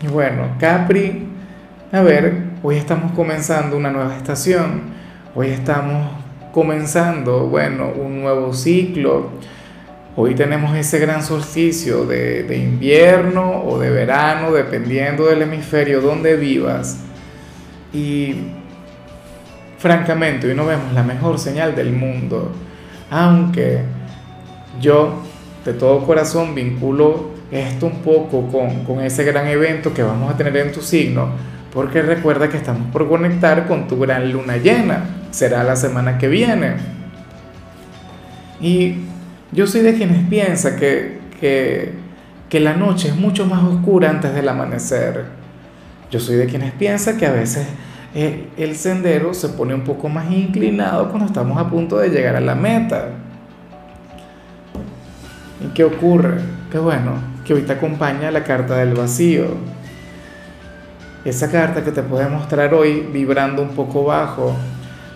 Y bueno, Capri, a ver, hoy estamos comenzando una nueva estación, hoy estamos comenzando, bueno, un nuevo ciclo. Hoy tenemos ese gran solsticio de, de invierno o de verano, dependiendo del hemisferio donde vivas. Y francamente, hoy no vemos la mejor señal del mundo, aunque yo de todo corazón vinculo esto un poco con, con, ese gran evento que vamos a tener en tu signo, porque recuerda que estamos por conectar con tu gran luna llena, será la semana que viene. Y yo soy de quienes piensa que, que, que la noche es mucho más oscura antes del amanecer. Yo soy de quienes piensa que a veces eh, el sendero se pone un poco más inclinado cuando estamos a punto de llegar a la meta. ¿Y qué ocurre? Que bueno, que te acompaña la carta del vacío. Esa carta que te puede mostrar hoy vibrando un poco bajo,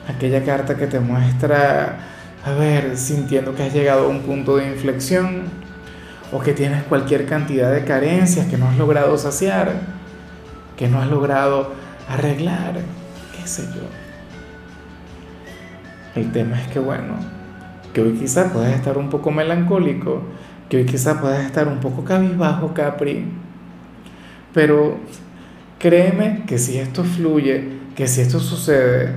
aquella carta que te muestra, a ver, sintiendo que has llegado a un punto de inflexión o que tienes cualquier cantidad de carencias que no has logrado saciar, que no has logrado arreglar, qué sé yo. El tema es que, bueno, que hoy quizá puedes estar un poco melancólico, que hoy quizá puedas estar un poco cabizbajo, Capri, pero créeme que si esto fluye, que si esto sucede,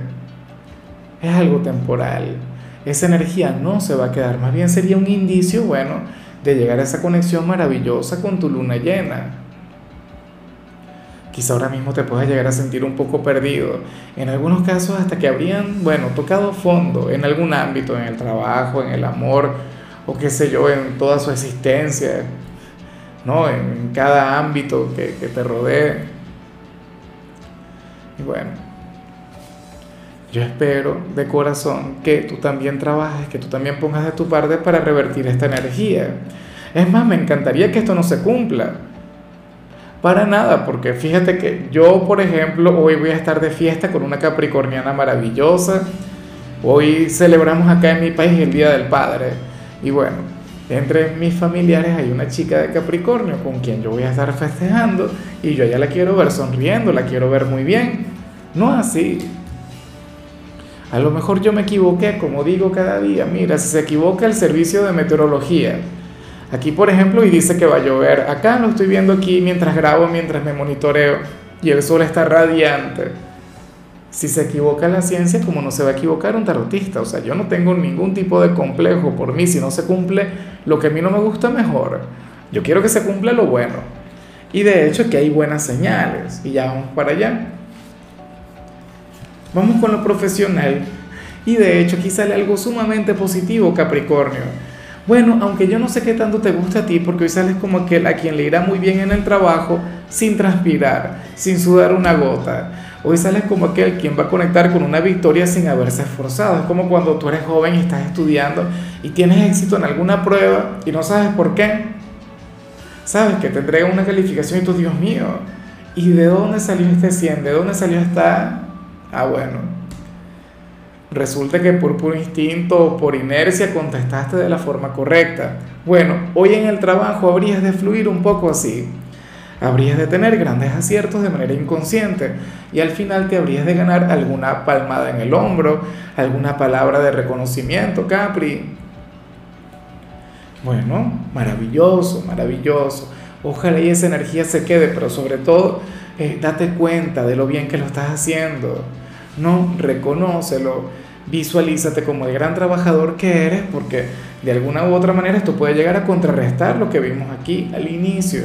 es algo temporal. Esa energía no se va a quedar, más bien sería un indicio, bueno, de llegar a esa conexión maravillosa con tu luna llena. Quizá ahora mismo te puedas llegar a sentir un poco perdido. En algunos casos hasta que habrían, bueno, tocado fondo en algún ámbito, en el trabajo, en el amor, o qué sé yo, en toda su existencia, ¿no? En cada ámbito que, que te rodee. Y bueno, yo espero de corazón que tú también trabajes, que tú también pongas de tu parte para revertir esta energía. Es más, me encantaría que esto no se cumpla. Para nada, porque fíjate que yo, por ejemplo, hoy voy a estar de fiesta con una capricorniana maravillosa. Hoy celebramos acá en mi país el Día del Padre. Y bueno, entre mis familiares hay una chica de Capricornio con quien yo voy a estar festejando y yo ya la quiero ver sonriendo, la quiero ver muy bien. No así. A lo mejor yo me equivoqué, como digo cada día. Mira, si se equivoca el servicio de meteorología. Aquí, por ejemplo, y dice que va a llover. Acá lo estoy viendo aquí mientras grabo, mientras me monitoreo. Y el sol está radiante si se equivoca la ciencia, como no se va a equivocar un tarotista. O sea, yo no tengo ningún tipo de complejo por mí. Si no se cumple lo que a mí no me gusta, mejor. Yo quiero que se cumpla lo bueno. Y de hecho que hay buenas señales. Y ya vamos para allá. Vamos con lo profesional. Y de hecho aquí sale algo sumamente positivo, Capricornio. Bueno, aunque yo no sé qué tanto te gusta a ti, porque hoy sales como aquel a quien le irá muy bien en el trabajo, sin transpirar, sin sudar una gota Hoy sales como aquel quien va a conectar con una victoria sin haberse esforzado. Es como cuando tú eres joven y estás estudiando y tienes éxito en alguna prueba y no sabes por qué. Sabes que te una calificación y tú, Dios mío, ¿y de dónde salió este 100? ¿De dónde salió esta? Ah, bueno. Resulta que por puro instinto o por inercia contestaste de la forma correcta. Bueno, hoy en el trabajo habrías de fluir un poco así habrías de tener grandes aciertos de manera inconsciente y al final te habrías de ganar alguna palmada en el hombro, alguna palabra de reconocimiento, Capri. Bueno, maravilloso, maravilloso. Ojalá y esa energía se quede, pero sobre todo, eh, date cuenta de lo bien que lo estás haciendo. No, reconócelo, visualízate como el gran trabajador que eres, porque de alguna u otra manera esto puede llegar a contrarrestar lo que vimos aquí al inicio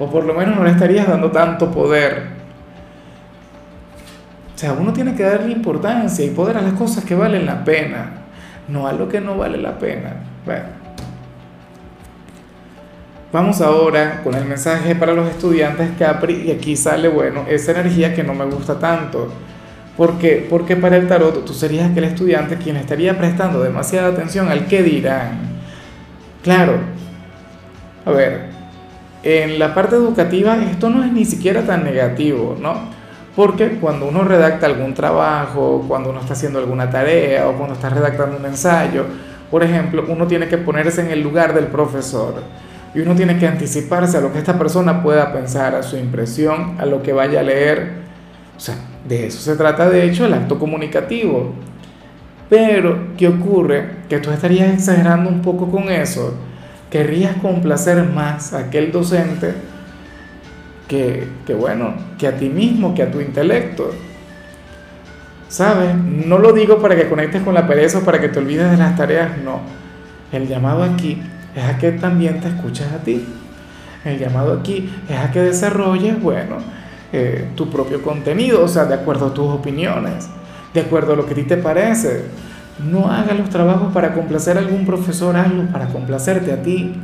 o por lo menos no le estarías dando tanto poder. O sea, uno tiene que darle importancia y poder a las cosas que valen la pena, no a lo que no vale la pena. Bueno. Vamos ahora con el mensaje para los estudiantes Capri y aquí sale, bueno, esa energía que no me gusta tanto. ¿Por qué? Porque para el tarot tú serías aquel estudiante quien estaría prestando demasiada atención al qué dirán. Claro, a ver, en la parte educativa esto no es ni siquiera tan negativo, ¿no? Porque cuando uno redacta algún trabajo, cuando uno está haciendo alguna tarea o cuando está redactando un ensayo, por ejemplo, uno tiene que ponerse en el lugar del profesor y uno tiene que anticiparse a lo que esta persona pueda pensar, a su impresión, a lo que vaya a leer. O sea, de eso se trata de hecho el acto comunicativo. Pero, ¿qué ocurre? Que tú estarías exagerando un poco con eso. Querrías complacer más a aquel docente que, que, bueno, que a ti mismo, que a tu intelecto. ¿Sabes? No lo digo para que conectes con la pereza o para que te olvides de las tareas, no. El llamado aquí es a que también te escuches a ti. El llamado aquí es a que desarrolles, bueno, eh, tu propio contenido, o sea, de acuerdo a tus opiniones, de acuerdo a lo que a ti te parece. No hagas los trabajos para complacer a algún profesor, hazlos para complacerte a ti,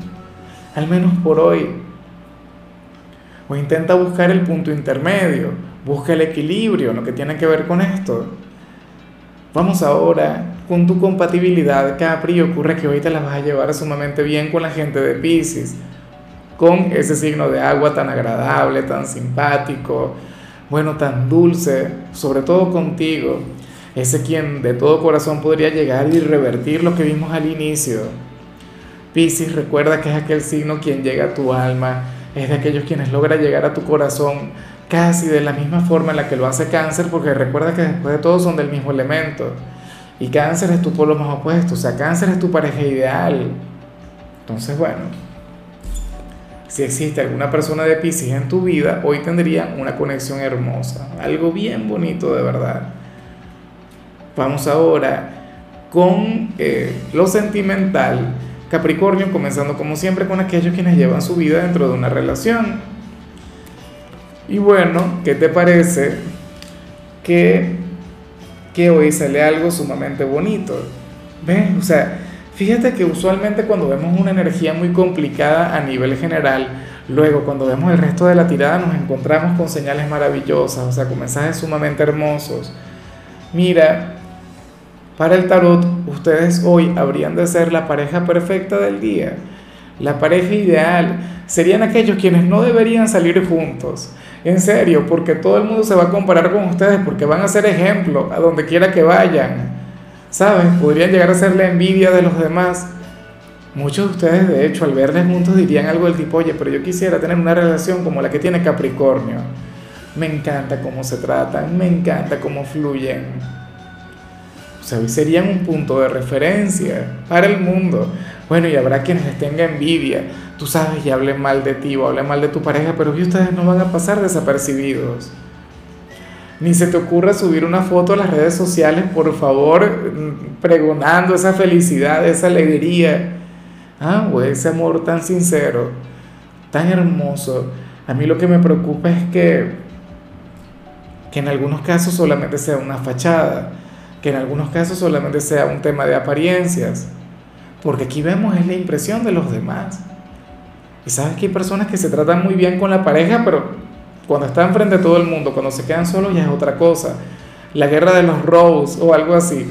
al menos por hoy. O intenta buscar el punto intermedio, busca el equilibrio, lo que tiene que ver con esto. Vamos ahora con tu compatibilidad, Capri, ocurre que hoy te la vas a llevar sumamente bien con la gente de Pisces, con ese signo de agua tan agradable, tan simpático, bueno, tan dulce, sobre todo contigo, ese quien de todo corazón podría llegar y revertir lo que vimos al inicio. Pisces, recuerda que es aquel signo quien llega a tu alma, es de aquellos quienes logra llegar a tu corazón casi de la misma forma en la que lo hace cáncer, porque recuerda que después de todo son del mismo elemento. Y cáncer es tu polo más opuesto, o sea, cáncer es tu pareja ideal. Entonces, bueno, si existe alguna persona de Pisces en tu vida, hoy tendrían una conexión hermosa, algo bien bonito de verdad. Vamos ahora con eh, lo sentimental Capricornio, comenzando como siempre con aquellos quienes llevan su vida dentro de una relación. Y bueno, ¿qué te parece que, que hoy sale algo sumamente bonito? ¿Ves? O sea, fíjate que usualmente cuando vemos una energía muy complicada a nivel general, luego cuando vemos el resto de la tirada nos encontramos con señales maravillosas, o sea, con mensajes sumamente hermosos. Mira, para el tarot, ustedes hoy habrían de ser la pareja perfecta del día. La pareja ideal serían aquellos quienes no deberían salir juntos. En serio, porque todo el mundo se va a comparar con ustedes, porque van a ser ejemplo a donde quiera que vayan. ¿Sabes? Podrían llegar a ser la envidia de los demás. Muchos de ustedes, de hecho, al verles juntos dirían algo del tipo, oye, pero yo quisiera tener una relación como la que tiene Capricornio. Me encanta cómo se tratan, me encanta cómo fluyen. Sea, serían un punto de referencia para el mundo. Bueno, y habrá quienes les tenga envidia, tú sabes, y hablen mal de ti o hablen mal de tu pareja, pero ustedes no van a pasar desapercibidos. Ni se te ocurra subir una foto a las redes sociales, por favor, pregonando esa felicidad, esa alegría, ah, o ese amor tan sincero, tan hermoso. A mí lo que me preocupa es que, que en algunos casos solamente sea una fachada que en algunos casos solamente sea un tema de apariencias, porque aquí vemos es la impresión de los demás. Y sabes que hay personas que se tratan muy bien con la pareja, pero cuando están frente a todo el mundo, cuando se quedan solos ya es otra cosa. La guerra de los Rose o algo así.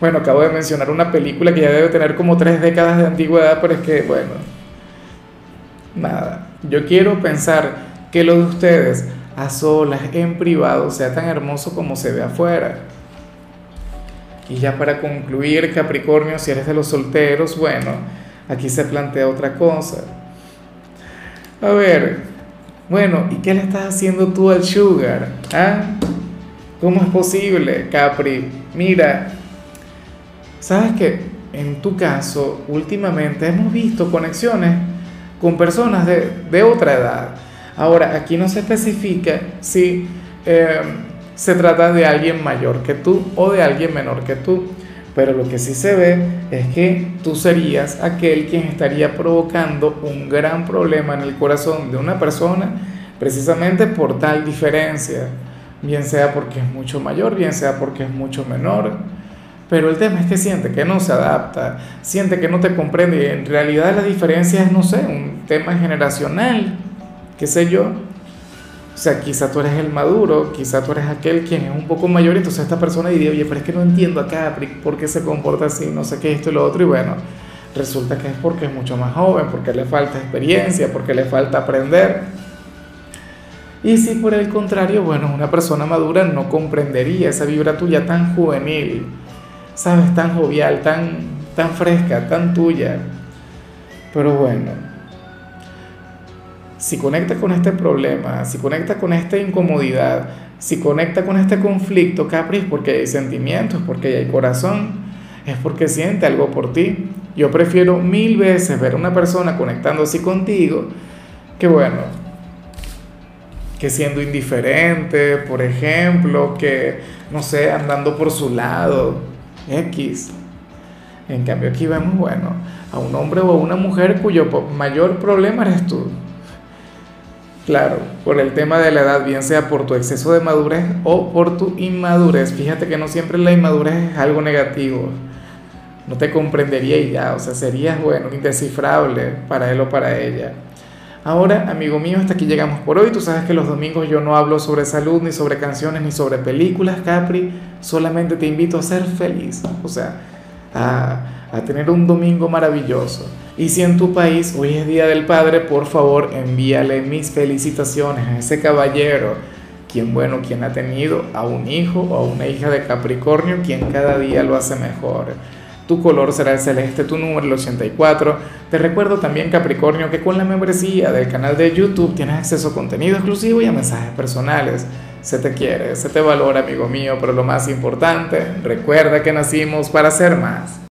Bueno, acabo de mencionar una película que ya debe tener como tres décadas de antigüedad, pero es que, bueno, nada. Yo quiero pensar que lo de ustedes a solas, en privado, sea tan hermoso como se ve afuera. Y ya para concluir, Capricornio, si eres de los solteros, bueno, aquí se plantea otra cosa. A ver, bueno, ¿y qué le estás haciendo tú al Sugar? ¿Ah? ¿Cómo es posible, Capri? Mira, sabes que en tu caso, últimamente hemos visto conexiones con personas de, de otra edad. Ahora, aquí no se especifica si... Eh, se trata de alguien mayor que tú o de alguien menor que tú. Pero lo que sí se ve es que tú serías aquel quien estaría provocando un gran problema en el corazón de una persona precisamente por tal diferencia, bien sea porque es mucho mayor, bien sea porque es mucho menor. Pero el tema es que siente que no se adapta, siente que no te comprende y en realidad la diferencia es, no sé, un tema generacional, qué sé yo. O sea, quizá tú eres el maduro, quizá tú eres aquel quien es un poco mayor, entonces esta persona diría, oye, pero es que no entiendo a Capri por qué se comporta así, no sé qué, esto y lo otro, y bueno, resulta que es porque es mucho más joven, porque le falta experiencia, porque le falta aprender. Y si por el contrario, bueno, una persona madura no comprendería esa vibra tuya tan juvenil, sabes, tan jovial, tan, tan fresca, tan tuya. Pero bueno, si conecta con este problema, si conecta con esta incomodidad, si conecta con este conflicto, Capri, es porque hay sentimientos, porque hay corazón, es porque siente algo por ti. Yo prefiero mil veces ver a una persona conectando así contigo que bueno, que siendo indiferente, por ejemplo, que no sé, andando por su lado, X. En cambio aquí vemos, bueno, a un hombre o a una mujer cuyo mayor problema eres tú. Claro, por el tema de la edad, bien sea por tu exceso de madurez o por tu inmadurez. Fíjate que no siempre la inmadurez es algo negativo no te comprendería y ya, o sea, serías, bueno, indescifrable para él o para ella. Ahora, amigo mío, hasta aquí llegamos por hoy. Tú sabes que los domingos yo no hablo sobre salud, ni sobre canciones, ni sobre películas, Capri. Solamente te invito a ser feliz, o sea, a, a tener un domingo maravilloso. Y si en tu país hoy es Día del Padre, por favor envíale mis felicitaciones a ese caballero, quien bueno, quien ha tenido a un hijo o a una hija de Capricornio, quien cada día lo hace mejor. Tu color será el celeste, tu número el 84. Te recuerdo también, Capricornio, que con la membresía del canal de YouTube tienes acceso a contenido exclusivo y a mensajes personales. Se te quiere, se te valora, amigo mío, pero lo más importante, recuerda que nacimos para ser más.